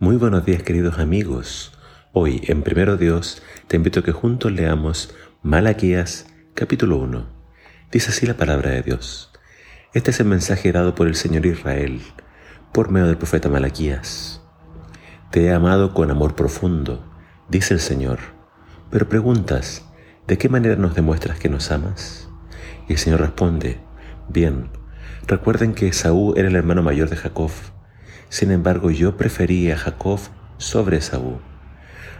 Muy buenos días queridos amigos. Hoy en Primero Dios te invito a que juntos leamos Malaquías capítulo 1. Dice así la palabra de Dios. Este es el mensaje dado por el Señor Israel por medio del profeta Malaquías. Te he amado con amor profundo, dice el Señor. Pero preguntas, ¿de qué manera nos demuestras que nos amas? Y el Señor responde, bien, recuerden que Esaú era el hermano mayor de Jacob sin embargo, yo preferí a Jacob sobre Esaú.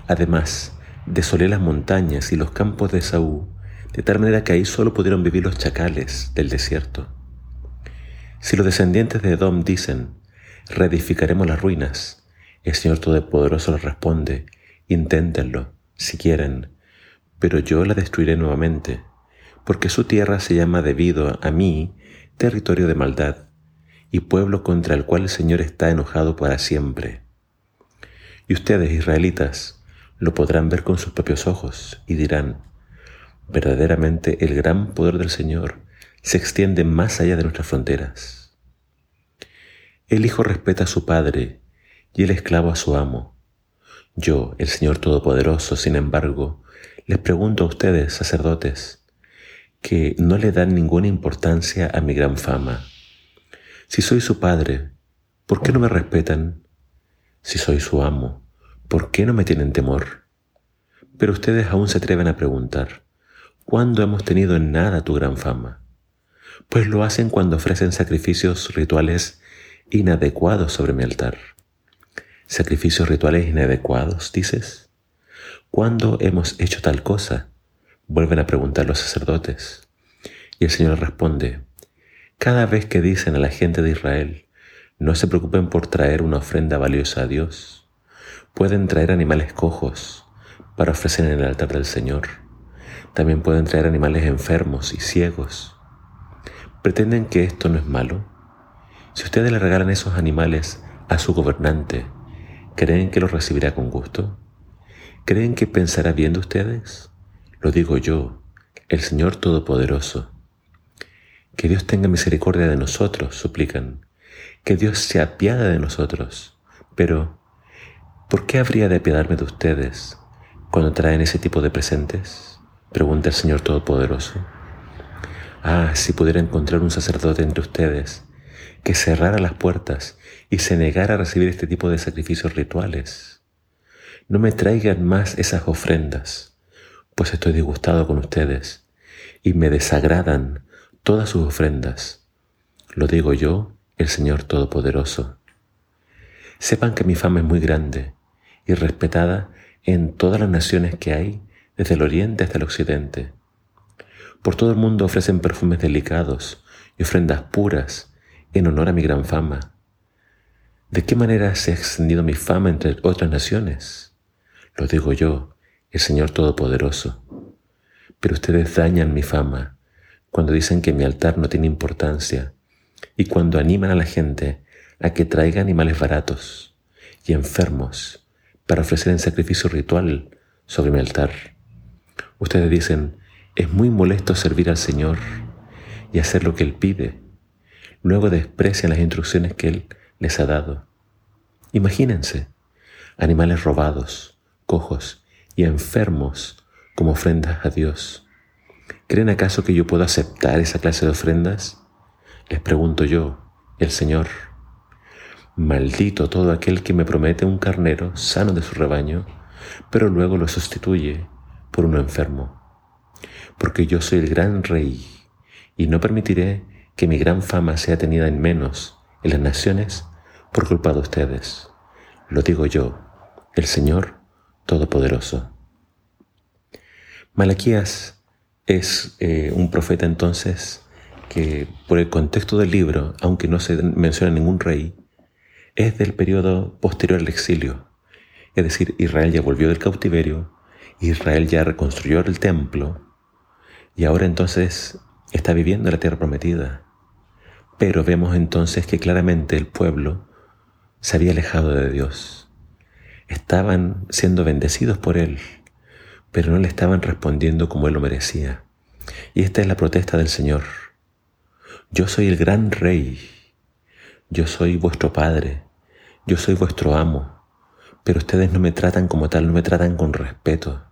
Además, desolé las montañas y los campos de Esaú, de tal manera que ahí solo pudieron vivir los chacales del desierto. Si los descendientes de Edom dicen, reedificaremos las ruinas, el Señor Todopoderoso les responde, inténtenlo, si quieren, pero yo la destruiré nuevamente, porque su tierra se llama debido a mí territorio de maldad y pueblo contra el cual el Señor está enojado para siempre. Y ustedes, israelitas, lo podrán ver con sus propios ojos y dirán, verdaderamente el gran poder del Señor se extiende más allá de nuestras fronteras. El Hijo respeta a su Padre y el esclavo a su amo. Yo, el Señor Todopoderoso, sin embargo, les pregunto a ustedes, sacerdotes, que no le dan ninguna importancia a mi gran fama si soy su padre, ¿por qué no me respetan? Si soy su amo, ¿por qué no me tienen temor? Pero ustedes aún se atreven a preguntar, ¿cuándo hemos tenido en nada tu gran fama? Pues lo hacen cuando ofrecen sacrificios rituales inadecuados sobre mi altar. ¿Sacrificios rituales inadecuados, dices? ¿Cuándo hemos hecho tal cosa? Vuelven a preguntar los sacerdotes. Y el Señor responde, cada vez que dicen a la gente de Israel, no se preocupen por traer una ofrenda valiosa a Dios, pueden traer animales cojos para ofrecer en el altar del Señor. También pueden traer animales enfermos y ciegos. ¿Pretenden que esto no es malo? Si ustedes le regalan esos animales a su gobernante, ¿creen que los recibirá con gusto? ¿Creen que pensará bien de ustedes? Lo digo yo, el Señor Todopoderoso que Dios tenga misericordia de nosotros, suplican. Que Dios se apiade de nosotros. Pero, ¿por qué habría de apiadarme de ustedes cuando traen ese tipo de presentes? Pregunta el Señor Todopoderoso. Ah, si pudiera encontrar un sacerdote entre ustedes que cerrara las puertas y se negara a recibir este tipo de sacrificios rituales. No me traigan más esas ofrendas, pues estoy disgustado con ustedes y me desagradan todas sus ofrendas. Lo digo yo, el Señor Todopoderoso. Sepan que mi fama es muy grande y respetada en todas las naciones que hay, desde el oriente hasta el occidente. Por todo el mundo ofrecen perfumes delicados y ofrendas puras en honor a mi gran fama. ¿De qué manera se ha extendido mi fama entre otras naciones? Lo digo yo, el Señor Todopoderoso. Pero ustedes dañan mi fama cuando dicen que mi altar no tiene importancia y cuando animan a la gente a que traiga animales baratos y enfermos para ofrecer en sacrificio ritual sobre mi altar. Ustedes dicen, es muy molesto servir al Señor y hacer lo que Él pide. Luego desprecian las instrucciones que Él les ha dado. Imagínense, animales robados, cojos y enfermos como ofrendas a Dios. ¿Creen acaso que yo puedo aceptar esa clase de ofrendas? Les pregunto yo, el Señor. Maldito todo aquel que me promete un carnero sano de su rebaño, pero luego lo sustituye por uno enfermo. Porque yo soy el gran rey y no permitiré que mi gran fama sea tenida en menos en las naciones por culpa de ustedes. Lo digo yo, el Señor Todopoderoso. Malaquías es eh, un profeta entonces que por el contexto del libro, aunque no se menciona ningún rey, es del periodo posterior al exilio. Es decir, Israel ya volvió del cautiverio, Israel ya reconstruyó el templo y ahora entonces está viviendo la tierra prometida. Pero vemos entonces que claramente el pueblo se había alejado de Dios. Estaban siendo bendecidos por Él, pero no le estaban respondiendo como él lo merecía. Y esta es la protesta del Señor. Yo soy el gran rey, yo soy vuestro Padre, yo soy vuestro amo, pero ustedes no me tratan como tal, no me tratan con respeto.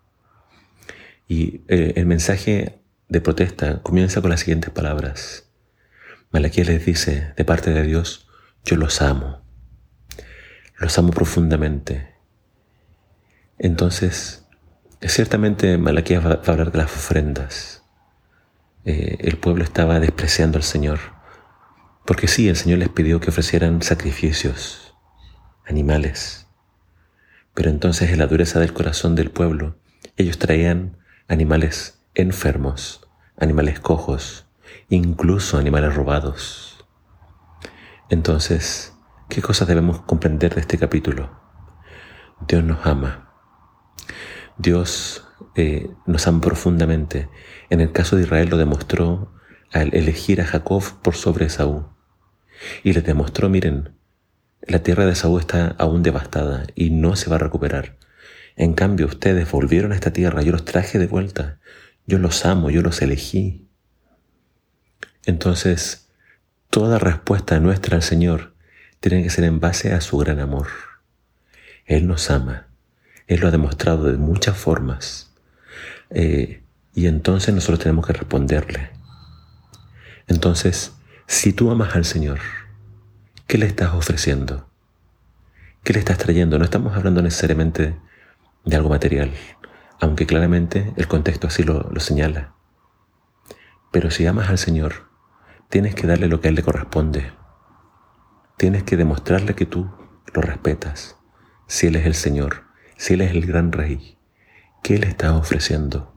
Y eh, el mensaje de protesta comienza con las siguientes palabras. Malaquías les dice, de parte de Dios, yo los amo. Los amo profundamente. Entonces, ciertamente Malaquías va a hablar de las ofrendas. Eh, el pueblo estaba despreciando al Señor. Porque sí, el Señor les pidió que ofrecieran sacrificios, animales. Pero entonces en la dureza del corazón del pueblo, ellos traían animales enfermos, animales cojos, incluso animales robados. Entonces, ¿qué cosas debemos comprender de este capítulo? Dios nos ama. Dios eh, nos ama profundamente. En el caso de Israel lo demostró al elegir a Jacob por sobre Esaú. Y les demostró, miren, la tierra de Esaú está aún devastada y no se va a recuperar. En cambio, ustedes volvieron a esta tierra, yo los traje de vuelta, yo los amo, yo los elegí. Entonces, toda respuesta nuestra al Señor tiene que ser en base a su gran amor. Él nos ama, Él lo ha demostrado de muchas formas. Eh, y entonces nosotros tenemos que responderle. Entonces, si tú amas al Señor, ¿qué le estás ofreciendo? ¿Qué le estás trayendo? No estamos hablando necesariamente de algo material, aunque claramente el contexto así lo, lo señala. Pero si amas al Señor, tienes que darle lo que a Él le corresponde. Tienes que demostrarle que tú lo respetas. Si Él es el Señor, si Él es el gran Rey, ¿qué le estás ofreciendo?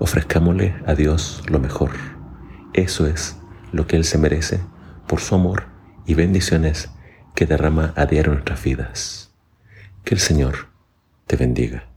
Ofrezcámosle a Dios lo mejor. Eso es lo que Él se merece por su amor y bendiciones que derrama a diario nuestras vidas. Que el Señor te bendiga.